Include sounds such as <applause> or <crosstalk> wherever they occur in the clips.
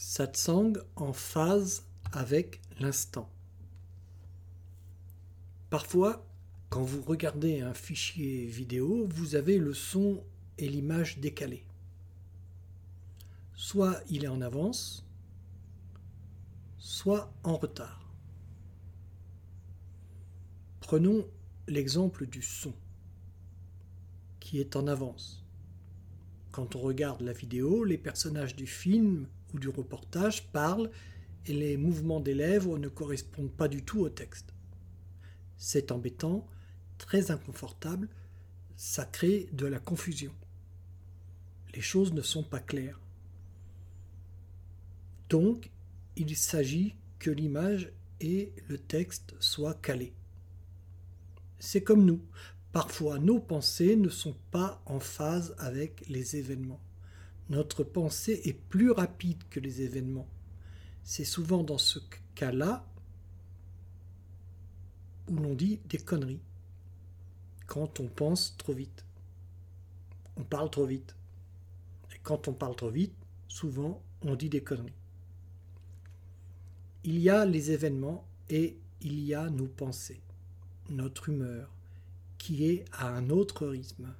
Satsang en phase avec l'instant. Parfois, quand vous regardez un fichier vidéo, vous avez le son et l'image décalés. Soit il est en avance, soit en retard. Prenons l'exemple du son, qui est en avance. Quand on regarde la vidéo, les personnages du film ou du reportage parlent et les mouvements des lèvres ne correspondent pas du tout au texte. C'est embêtant, très inconfortable, ça crée de la confusion. Les choses ne sont pas claires. Donc, il s'agit que l'image et le texte soient calés. C'est comme nous. Parfois, nos pensées ne sont pas en phase avec les événements. Notre pensée est plus rapide que les événements. C'est souvent dans ce cas-là où l'on dit des conneries. Quand on pense trop vite. On parle trop vite. Et quand on parle trop vite, souvent on dit des conneries. Il y a les événements et il y a nos pensées, notre humeur, qui est à un autre rythme.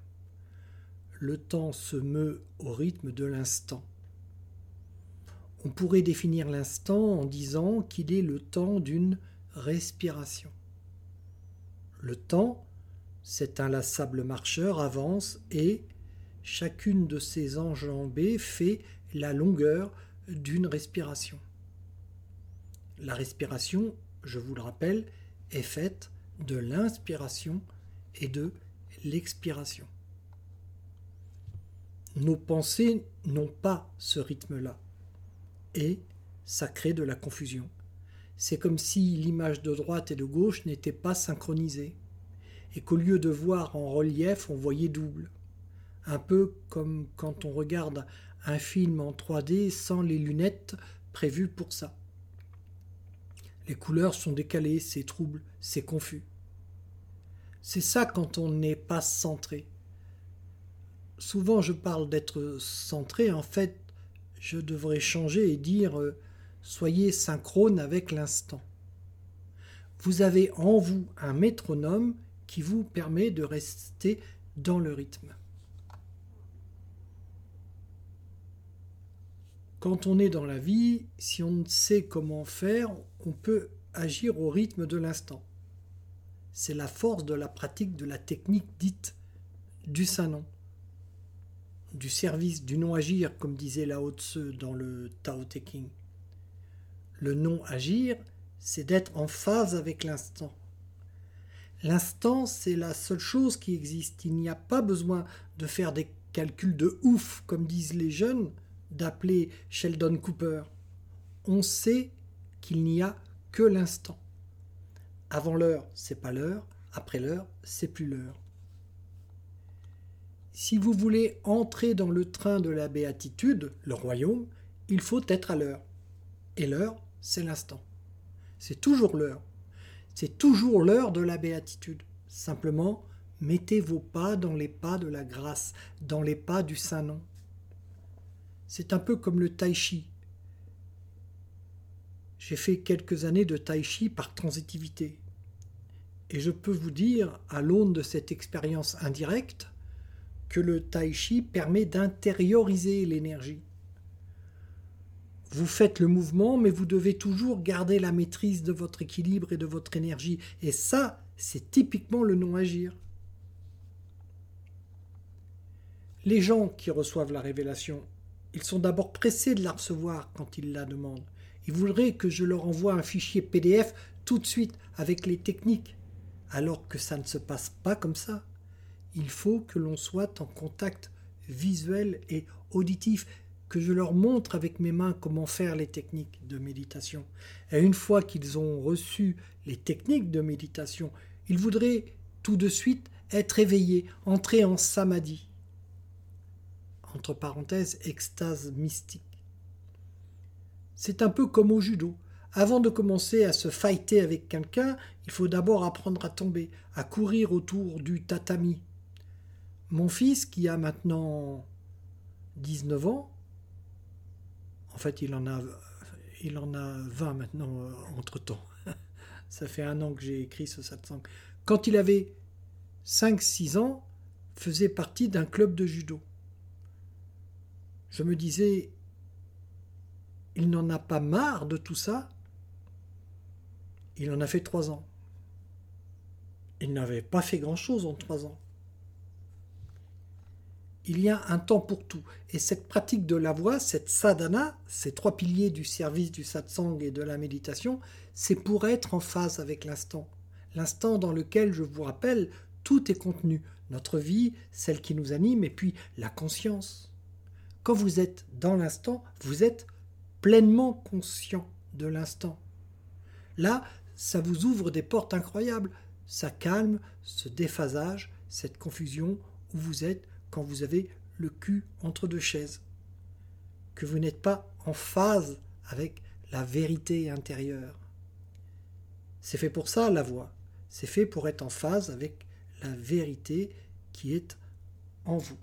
Le temps se meut au rythme de l'instant. On pourrait définir l'instant en disant qu'il est le temps d'une respiration. Le temps, cet inlassable marcheur, avance et chacune de ses enjambées fait la longueur d'une respiration. La respiration, je vous le rappelle, est faite de l'inspiration et de l'expiration. Nos pensées n'ont pas ce rythme-là et ça crée de la confusion. C'est comme si l'image de droite et de gauche n'était pas synchronisée, et qu'au lieu de voir en relief, on voyait double. Un peu comme quand on regarde un film en 3D sans les lunettes prévues pour ça. Les couleurs sont décalées, c'est trouble, c'est confus. C'est ça quand on n'est pas centré. Souvent je parle d'être centré, en fait je devrais changer et dire euh, soyez synchrone avec l'instant. Vous avez en vous un métronome qui vous permet de rester dans le rythme. Quand on est dans la vie, si on ne sait comment faire, on peut agir au rythme de l'instant. C'est la force de la pratique de la technique dite du Saint-Nom, du service, du non-agir, comme disait Lao Tse dans le Tao Te Ching. Le non-agir, c'est d'être en phase avec l'instant. L'instant, c'est la seule chose qui existe. Il n'y a pas besoin de faire des calculs de ouf, comme disent les jeunes, d'appeler Sheldon Cooper. On sait qu'il n'y a que l'instant. Avant l'heure, c'est pas l'heure, après l'heure, c'est plus l'heure. Si vous voulez entrer dans le train de la béatitude, le royaume, il faut être à l'heure. Et l'heure, c'est l'instant. C'est toujours l'heure. C'est toujours l'heure de la béatitude. Simplement, mettez vos pas dans les pas de la grâce, dans les pas du Saint-Nom. C'est un peu comme le tai chi. J'ai fait quelques années de tai chi par transitivité. Et je peux vous dire, à l'aune de cette expérience indirecte, que le tai chi permet d'intérioriser l'énergie. Vous faites le mouvement, mais vous devez toujours garder la maîtrise de votre équilibre et de votre énergie. Et ça, c'est typiquement le non-agir. Les gens qui reçoivent la révélation ils sont d'abord pressés de la recevoir quand ils la demandent. Ils voudraient que je leur envoie un fichier PDF tout de suite avec les techniques, alors que ça ne se passe pas comme ça. Il faut que l'on soit en contact visuel et auditif, que je leur montre avec mes mains comment faire les techniques de méditation. Et une fois qu'ils ont reçu les techniques de méditation, ils voudraient tout de suite être éveillés, entrer en samadhi entre parenthèses, extase mystique. C'est un peu comme au judo. Avant de commencer à se fighter avec quelqu'un, il faut d'abord apprendre à tomber, à courir autour du tatami. Mon fils, qui a maintenant 19 ans, en fait, il en a, il en a 20 maintenant euh, entre-temps. <laughs> Ça fait un an que j'ai écrit ce satsang. Quand il avait 5-6 ans, faisait partie d'un club de judo. Je me disais, il n'en a pas marre de tout ça. Il en a fait trois ans. Il n'avait pas fait grand-chose en trois ans. Il y a un temps pour tout. Et cette pratique de la voix, cette sadhana, ces trois piliers du service du satsang et de la méditation, c'est pour être en phase avec l'instant. L'instant dans lequel, je vous rappelle, tout est contenu. Notre vie, celle qui nous anime, et puis la conscience. Quand vous êtes dans l'instant, vous êtes pleinement conscient de l'instant. Là, ça vous ouvre des portes incroyables. Ça calme ce déphasage, cette confusion où vous êtes quand vous avez le cul entre deux chaises. Que vous n'êtes pas en phase avec la vérité intérieure. C'est fait pour ça la voix. C'est fait pour être en phase avec la vérité qui est en vous.